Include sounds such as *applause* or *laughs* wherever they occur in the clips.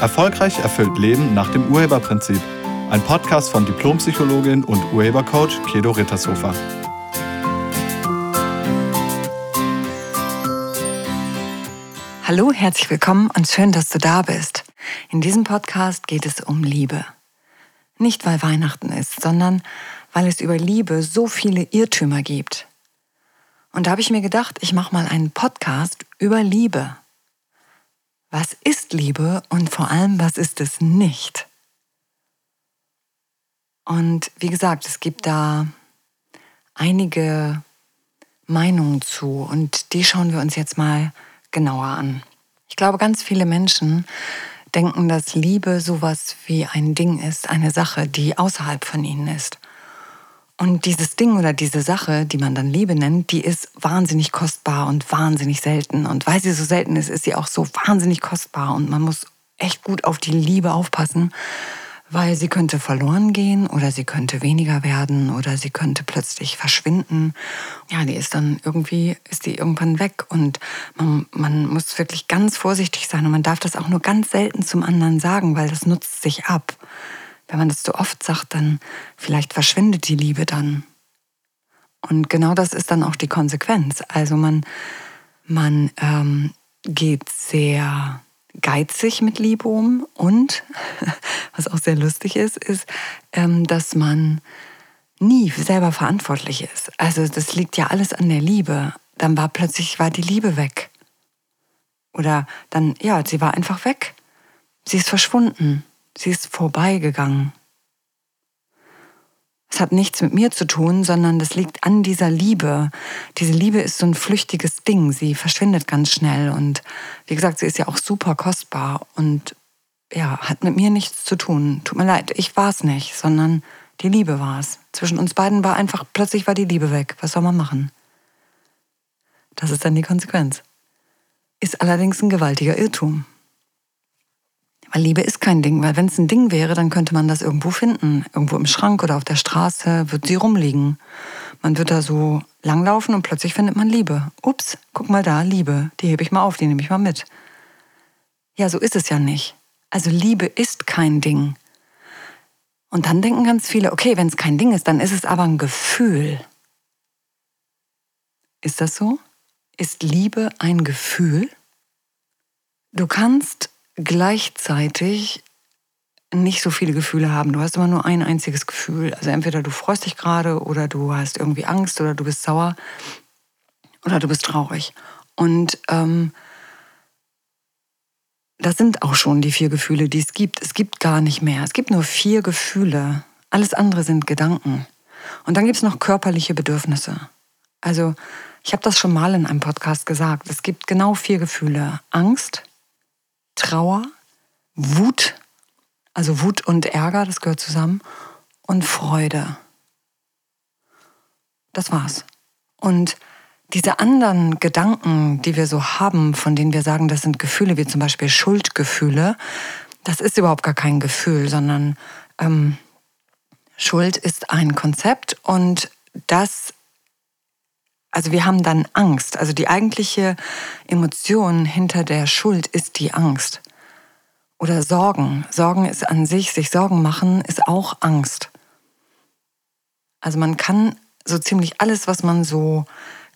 Erfolgreich erfüllt Leben nach dem Urheberprinzip. Ein Podcast von Diplompsychologin und Urhebercoach Kedo Rittershofer. Hallo, herzlich willkommen und schön, dass du da bist. In diesem Podcast geht es um Liebe. Nicht weil Weihnachten ist, sondern weil es über Liebe so viele Irrtümer gibt. Und da habe ich mir gedacht, ich mache mal einen Podcast über Liebe. Was ist Liebe und vor allem, was ist es nicht? Und wie gesagt, es gibt da einige Meinungen zu und die schauen wir uns jetzt mal genauer an. Ich glaube, ganz viele Menschen denken, dass Liebe sowas wie ein Ding ist, eine Sache, die außerhalb von ihnen ist. Und dieses Ding oder diese Sache, die man dann Liebe nennt, die ist wahnsinnig kostbar und wahnsinnig selten. Und weil sie so selten ist, ist sie auch so wahnsinnig kostbar. Und man muss echt gut auf die Liebe aufpassen, weil sie könnte verloren gehen oder sie könnte weniger werden oder sie könnte plötzlich verschwinden. Ja, die ist dann irgendwie, ist die irgendwann weg und man, man muss wirklich ganz vorsichtig sein und man darf das auch nur ganz selten zum anderen sagen, weil das nutzt sich ab. Wenn man das zu oft sagt, dann vielleicht verschwindet die Liebe dann. Und genau das ist dann auch die Konsequenz. Also man, man ähm, geht sehr geizig mit Liebe um und, *laughs* was auch sehr lustig ist, ist, ähm, dass man nie selber verantwortlich ist. Also das liegt ja alles an der Liebe. Dann war plötzlich war die Liebe weg. Oder dann, ja, sie war einfach weg. Sie ist verschwunden. Sie ist vorbeigegangen. Es hat nichts mit mir zu tun, sondern das liegt an dieser Liebe. Diese Liebe ist so ein flüchtiges Ding. Sie verschwindet ganz schnell. Und wie gesagt, sie ist ja auch super kostbar und ja, hat mit mir nichts zu tun. Tut mir leid, ich war es nicht, sondern die Liebe war es. Zwischen uns beiden war einfach, plötzlich war die Liebe weg. Was soll man machen? Das ist dann die Konsequenz. Ist allerdings ein gewaltiger Irrtum. Weil Liebe ist kein Ding, weil wenn es ein Ding wäre, dann könnte man das irgendwo finden. Irgendwo im Schrank oder auf der Straße wird sie rumliegen. Man wird da so langlaufen und plötzlich findet man Liebe. Ups, guck mal da, Liebe, die hebe ich mal auf, die nehme ich mal mit. Ja, so ist es ja nicht. Also Liebe ist kein Ding. Und dann denken ganz viele, okay, wenn es kein Ding ist, dann ist es aber ein Gefühl. Ist das so? Ist Liebe ein Gefühl? Du kannst gleichzeitig nicht so viele Gefühle haben. Du hast immer nur ein einziges Gefühl. Also entweder du freust dich gerade oder du hast irgendwie Angst oder du bist sauer oder du bist traurig. Und ähm, das sind auch schon die vier Gefühle, die es gibt. Es gibt gar nicht mehr. Es gibt nur vier Gefühle. Alles andere sind Gedanken. Und dann gibt es noch körperliche Bedürfnisse. Also ich habe das schon mal in einem Podcast gesagt. Es gibt genau vier Gefühle. Angst, Trauer, Wut, also Wut und Ärger, das gehört zusammen, und Freude. Das war's. Und diese anderen Gedanken, die wir so haben, von denen wir sagen, das sind Gefühle, wie zum Beispiel Schuldgefühle, das ist überhaupt gar kein Gefühl, sondern ähm, Schuld ist ein Konzept und das also wir haben dann Angst. Also die eigentliche Emotion hinter der Schuld ist die Angst. Oder Sorgen. Sorgen ist an sich, sich Sorgen machen, ist auch Angst. Also man kann so ziemlich alles, was man so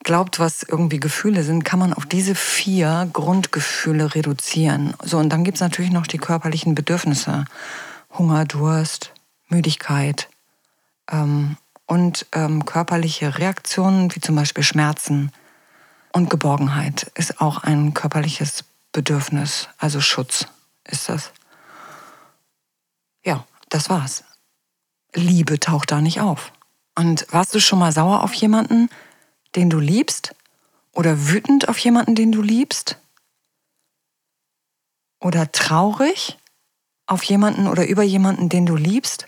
glaubt, was irgendwie Gefühle sind, kann man auf diese vier Grundgefühle reduzieren. So, und dann gibt es natürlich noch die körperlichen Bedürfnisse. Hunger, Durst, Müdigkeit, ähm, und ähm, körperliche Reaktionen, wie zum Beispiel Schmerzen und Geborgenheit, ist auch ein körperliches Bedürfnis, also Schutz ist das. Ja, das war's. Liebe taucht da nicht auf. Und warst du schon mal sauer auf jemanden, den du liebst? Oder wütend auf jemanden, den du liebst? Oder traurig auf jemanden oder über jemanden, den du liebst?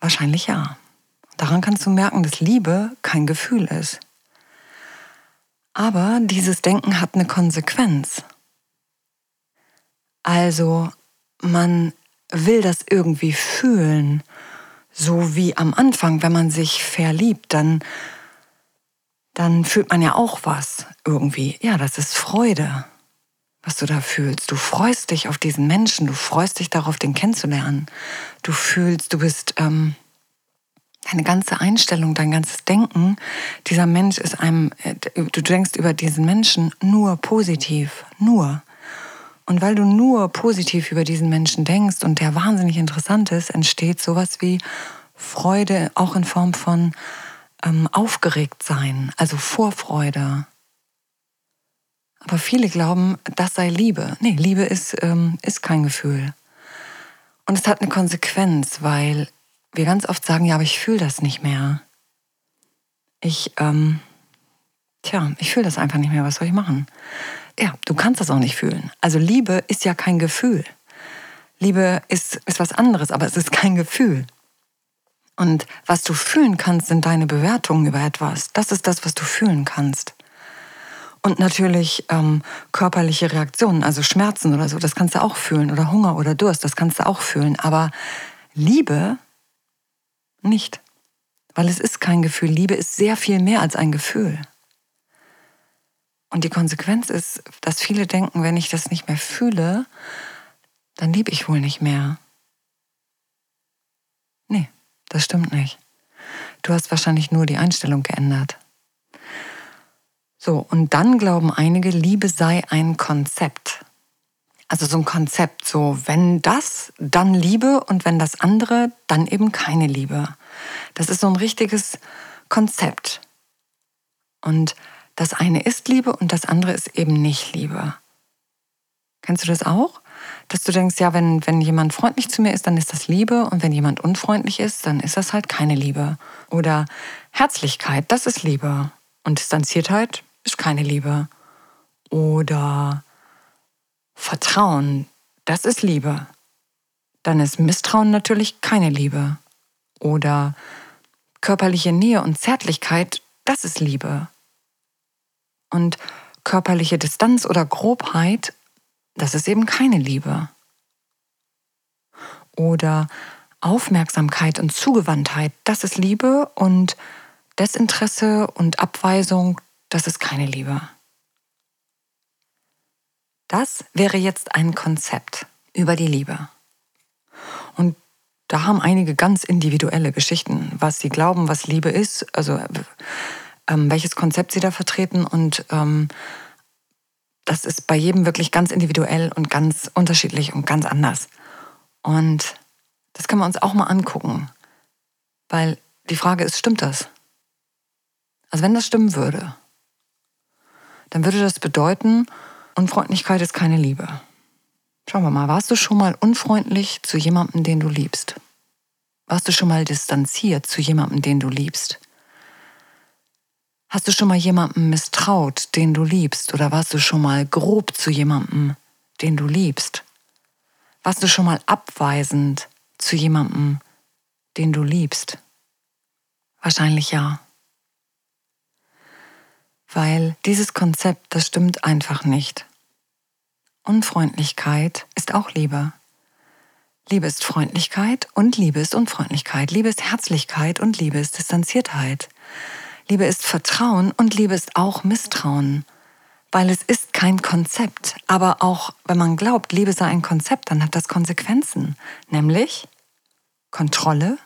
Wahrscheinlich ja. Daran kannst du merken, dass Liebe kein Gefühl ist. Aber dieses Denken hat eine Konsequenz. Also man will das irgendwie fühlen, so wie am Anfang, wenn man sich verliebt, dann, dann fühlt man ja auch was irgendwie. Ja, das ist Freude. was du da fühlst. Du freust dich auf diesen Menschen, du freust dich darauf, den kennenzulernen. Du fühlst, du bist ähm, deine ganze Einstellung, dein ganzes Denken. Dieser Mensch ist einem, äh, du denkst über diesen Menschen nur positiv, nur. Und weil du nur positiv über diesen Menschen denkst und der wahnsinnig interessant ist, entsteht sowas wie Freude, auch in Form von ähm, aufgeregt sein, also Vorfreude. Aber viele glauben, das sei Liebe. Nee, Liebe ist, ähm, ist kein Gefühl. Und es hat eine Konsequenz, weil wir ganz oft sagen, ja, aber ich fühle das nicht mehr. Ich, ähm, tja, ich fühle das einfach nicht mehr, was soll ich machen? Ja, du kannst das auch nicht fühlen. Also Liebe ist ja kein Gefühl. Liebe ist, ist was anderes, aber es ist kein Gefühl. Und was du fühlen kannst, sind deine Bewertungen über etwas. Das ist das, was du fühlen kannst. Und natürlich ähm, körperliche Reaktionen, also Schmerzen oder so, das kannst du auch fühlen. Oder Hunger oder Durst, das kannst du auch fühlen. Aber Liebe nicht. Weil es ist kein Gefühl. Liebe ist sehr viel mehr als ein Gefühl. Und die Konsequenz ist, dass viele denken, wenn ich das nicht mehr fühle, dann liebe ich wohl nicht mehr. Nee. Das stimmt nicht. Du hast wahrscheinlich nur die Einstellung geändert. So, und dann glauben einige, Liebe sei ein Konzept. Also so ein Konzept, so wenn das, dann Liebe und wenn das andere, dann eben keine Liebe. Das ist so ein richtiges Konzept. Und das eine ist Liebe und das andere ist eben nicht Liebe. Kennst du das auch? dass du denkst, ja, wenn, wenn jemand freundlich zu mir ist, dann ist das Liebe und wenn jemand unfreundlich ist, dann ist das halt keine Liebe. Oder Herzlichkeit, das ist Liebe und Distanziertheit ist keine Liebe. Oder Vertrauen, das ist Liebe. Dann ist Misstrauen natürlich keine Liebe. Oder körperliche Nähe und Zärtlichkeit, das ist Liebe. Und körperliche Distanz oder Grobheit das ist eben keine Liebe. Oder Aufmerksamkeit und Zugewandtheit, das ist Liebe und Desinteresse und Abweisung, das ist keine Liebe. Das wäre jetzt ein Konzept über die Liebe. Und da haben einige ganz individuelle Geschichten, was sie glauben, was Liebe ist, also ähm, welches Konzept sie da vertreten und ähm, das ist bei jedem wirklich ganz individuell und ganz unterschiedlich und ganz anders. Und das können wir uns auch mal angucken. Weil die Frage ist, stimmt das? Also wenn das stimmen würde, dann würde das bedeuten, Unfreundlichkeit ist keine Liebe. Schauen wir mal, warst du schon mal unfreundlich zu jemandem, den du liebst? Warst du schon mal distanziert zu jemandem, den du liebst? Hast du schon mal jemandem misstraut, den du liebst? Oder warst du schon mal grob zu jemandem, den du liebst? Warst du schon mal abweisend zu jemandem, den du liebst? Wahrscheinlich ja. Weil dieses Konzept, das stimmt einfach nicht. Unfreundlichkeit ist auch Liebe. Liebe ist Freundlichkeit und Liebe ist Unfreundlichkeit. Liebe ist Herzlichkeit und Liebe ist Distanziertheit. Liebe ist Vertrauen und Liebe ist auch Misstrauen, weil es ist kein Konzept. Aber auch wenn man glaubt, Liebe sei ein Konzept, dann hat das Konsequenzen, nämlich Kontrolle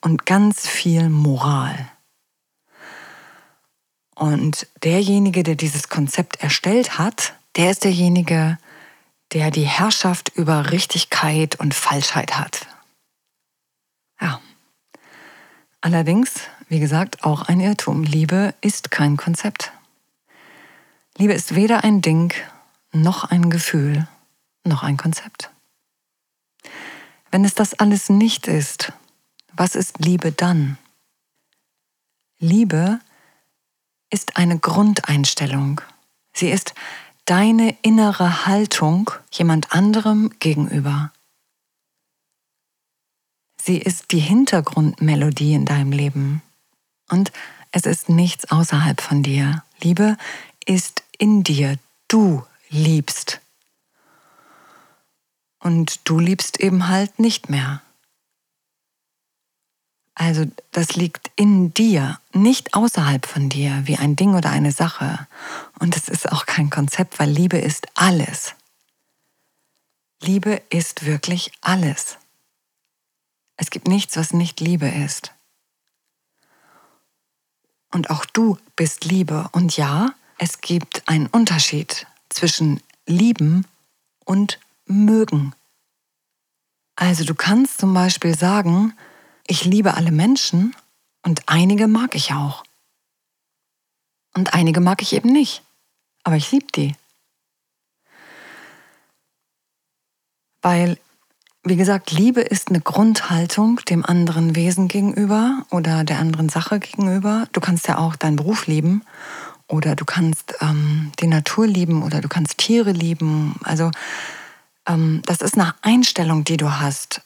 und ganz viel Moral. Und derjenige, der dieses Konzept erstellt hat, der ist derjenige, der die Herrschaft über Richtigkeit und Falschheit hat. Ja. Allerdings wie gesagt, auch ein Irrtum. Liebe ist kein Konzept. Liebe ist weder ein Ding, noch ein Gefühl, noch ein Konzept. Wenn es das alles nicht ist, was ist Liebe dann? Liebe ist eine Grundeinstellung. Sie ist deine innere Haltung jemand anderem gegenüber. Sie ist die Hintergrundmelodie in deinem Leben. Und es ist nichts außerhalb von dir. Liebe ist in dir. Du liebst. Und du liebst eben halt nicht mehr. Also das liegt in dir, nicht außerhalb von dir, wie ein Ding oder eine Sache. Und es ist auch kein Konzept, weil Liebe ist alles. Liebe ist wirklich alles. Es gibt nichts, was nicht Liebe ist. Und auch du bist Liebe. Und ja, es gibt einen Unterschied zwischen lieben und mögen. Also du kannst zum Beispiel sagen, ich liebe alle Menschen und einige mag ich auch. Und einige mag ich eben nicht. Aber ich liebe die. Weil, wie gesagt, Liebe ist eine Grundhaltung dem anderen Wesen gegenüber oder der anderen Sache gegenüber. Du kannst ja auch deinen Beruf lieben oder du kannst ähm, die Natur lieben oder du kannst Tiere lieben. Also ähm, das ist eine Einstellung, die du hast.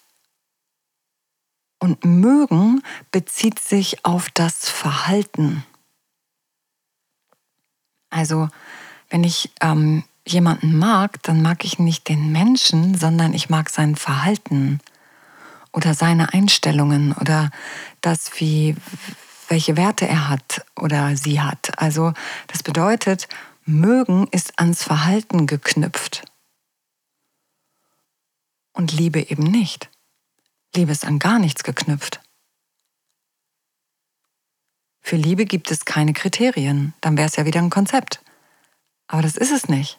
Und mögen bezieht sich auf das Verhalten. Also wenn ich ähm, jemanden mag, dann mag ich nicht den Menschen, sondern ich mag sein Verhalten oder seine Einstellungen oder das, wie, welche Werte er hat oder sie hat. Also das bedeutet, mögen ist ans Verhalten geknüpft und Liebe eben nicht. Liebe ist an gar nichts geknüpft. Für Liebe gibt es keine Kriterien, dann wäre es ja wieder ein Konzept. Aber das ist es nicht.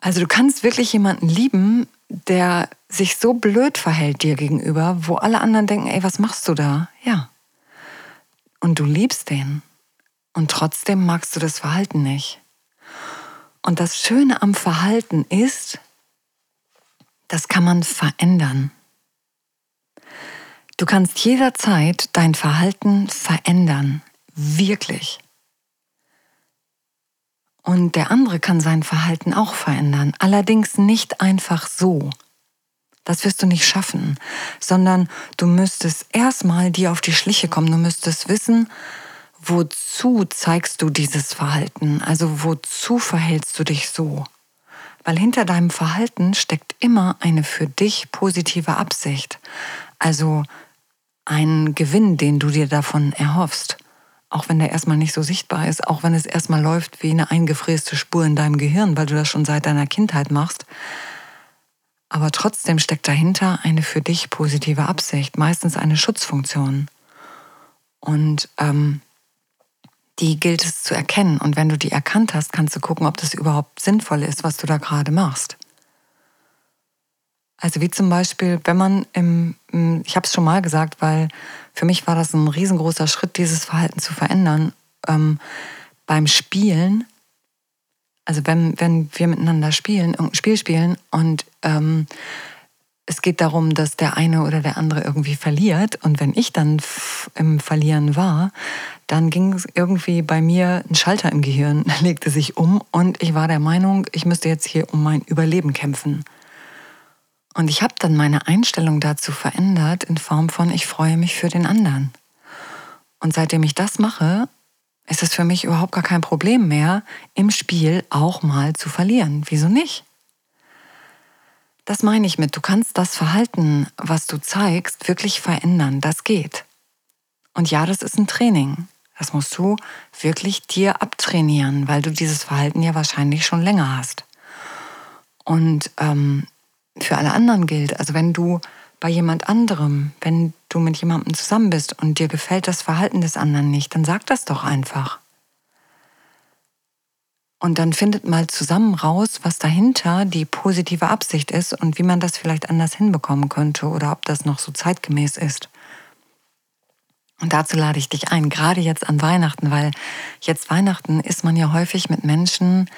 Also du kannst wirklich jemanden lieben, der sich so blöd verhält dir gegenüber, wo alle anderen denken, ey, was machst du da? Ja. Und du liebst den. Und trotzdem magst du das Verhalten nicht. Und das Schöne am Verhalten ist, das kann man verändern. Du kannst jederzeit dein Verhalten verändern. Wirklich. Und der andere kann sein Verhalten auch verändern. Allerdings nicht einfach so. Das wirst du nicht schaffen, sondern du müsstest erstmal dir auf die Schliche kommen. Du müsstest wissen, wozu zeigst du dieses Verhalten? Also wozu verhältst du dich so? Weil hinter deinem Verhalten steckt immer eine für dich positive Absicht. Also ein Gewinn, den du dir davon erhoffst auch wenn der erstmal nicht so sichtbar ist, auch wenn es erstmal läuft wie eine eingefräste Spur in deinem Gehirn, weil du das schon seit deiner Kindheit machst. Aber trotzdem steckt dahinter eine für dich positive Absicht, meistens eine Schutzfunktion. Und ähm, die gilt es zu erkennen. Und wenn du die erkannt hast, kannst du gucken, ob das überhaupt sinnvoll ist, was du da gerade machst. Also wie zum Beispiel, wenn man im, ich habe es schon mal gesagt, weil für mich war das ein riesengroßer Schritt, dieses Verhalten zu verändern. Ähm, beim Spielen, also wenn, wenn wir miteinander spielen, irgendein Spiel spielen und ähm, es geht darum, dass der eine oder der andere irgendwie verliert. Und wenn ich dann im Verlieren war, dann ging irgendwie bei mir ein Schalter im Gehirn, *laughs* legte sich um und ich war der Meinung, ich müsste jetzt hier um mein Überleben kämpfen. Und ich habe dann meine Einstellung dazu verändert in Form von, ich freue mich für den anderen. Und seitdem ich das mache, ist es für mich überhaupt gar kein Problem mehr, im Spiel auch mal zu verlieren. Wieso nicht? Das meine ich mit, du kannst das Verhalten, was du zeigst, wirklich verändern. Das geht. Und ja, das ist ein Training. Das musst du wirklich dir abtrainieren, weil du dieses Verhalten ja wahrscheinlich schon länger hast. Und ähm, für alle anderen gilt. Also wenn du bei jemand anderem, wenn du mit jemandem zusammen bist und dir gefällt das Verhalten des anderen nicht, dann sag das doch einfach. Und dann findet mal zusammen raus, was dahinter die positive Absicht ist und wie man das vielleicht anders hinbekommen könnte oder ob das noch so zeitgemäß ist. Und dazu lade ich dich ein, gerade jetzt an Weihnachten, weil jetzt Weihnachten ist man ja häufig mit Menschen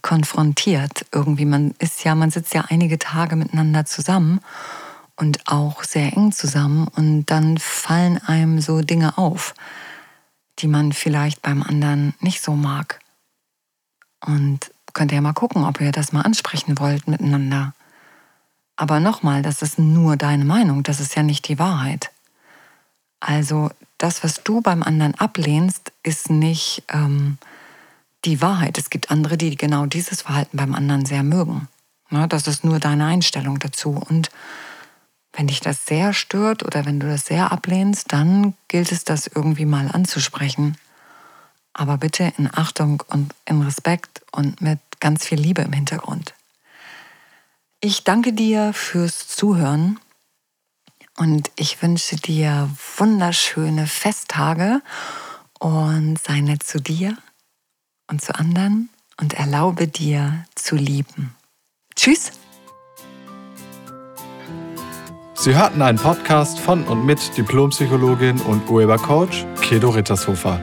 konfrontiert. Irgendwie, man ist ja, man sitzt ja einige Tage miteinander zusammen und auch sehr eng zusammen und dann fallen einem so Dinge auf, die man vielleicht beim anderen nicht so mag. Und könnt ihr ja mal gucken, ob ihr das mal ansprechen wollt miteinander. Aber nochmal, das ist nur deine Meinung, das ist ja nicht die Wahrheit. Also das, was du beim anderen ablehnst, ist nicht ähm, die Wahrheit. Es gibt andere, die genau dieses Verhalten beim anderen sehr mögen. Ja, das ist nur deine Einstellung dazu. Und wenn dich das sehr stört oder wenn du das sehr ablehnst, dann gilt es, das irgendwie mal anzusprechen. Aber bitte in Achtung und in Respekt und mit ganz viel Liebe im Hintergrund. Ich danke dir fürs Zuhören und ich wünsche dir wunderschöne Festtage und sei nett zu dir und zu anderen und erlaube dir zu lieben. Tschüss! Sie hörten einen Podcast von und mit Diplompsychologin und Urhebercoach Kedo Rittershofer.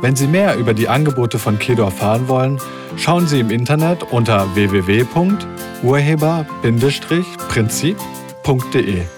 Wenn Sie mehr über die Angebote von Kedo erfahren wollen, schauen Sie im Internet unter www.urheber-prinzip.de.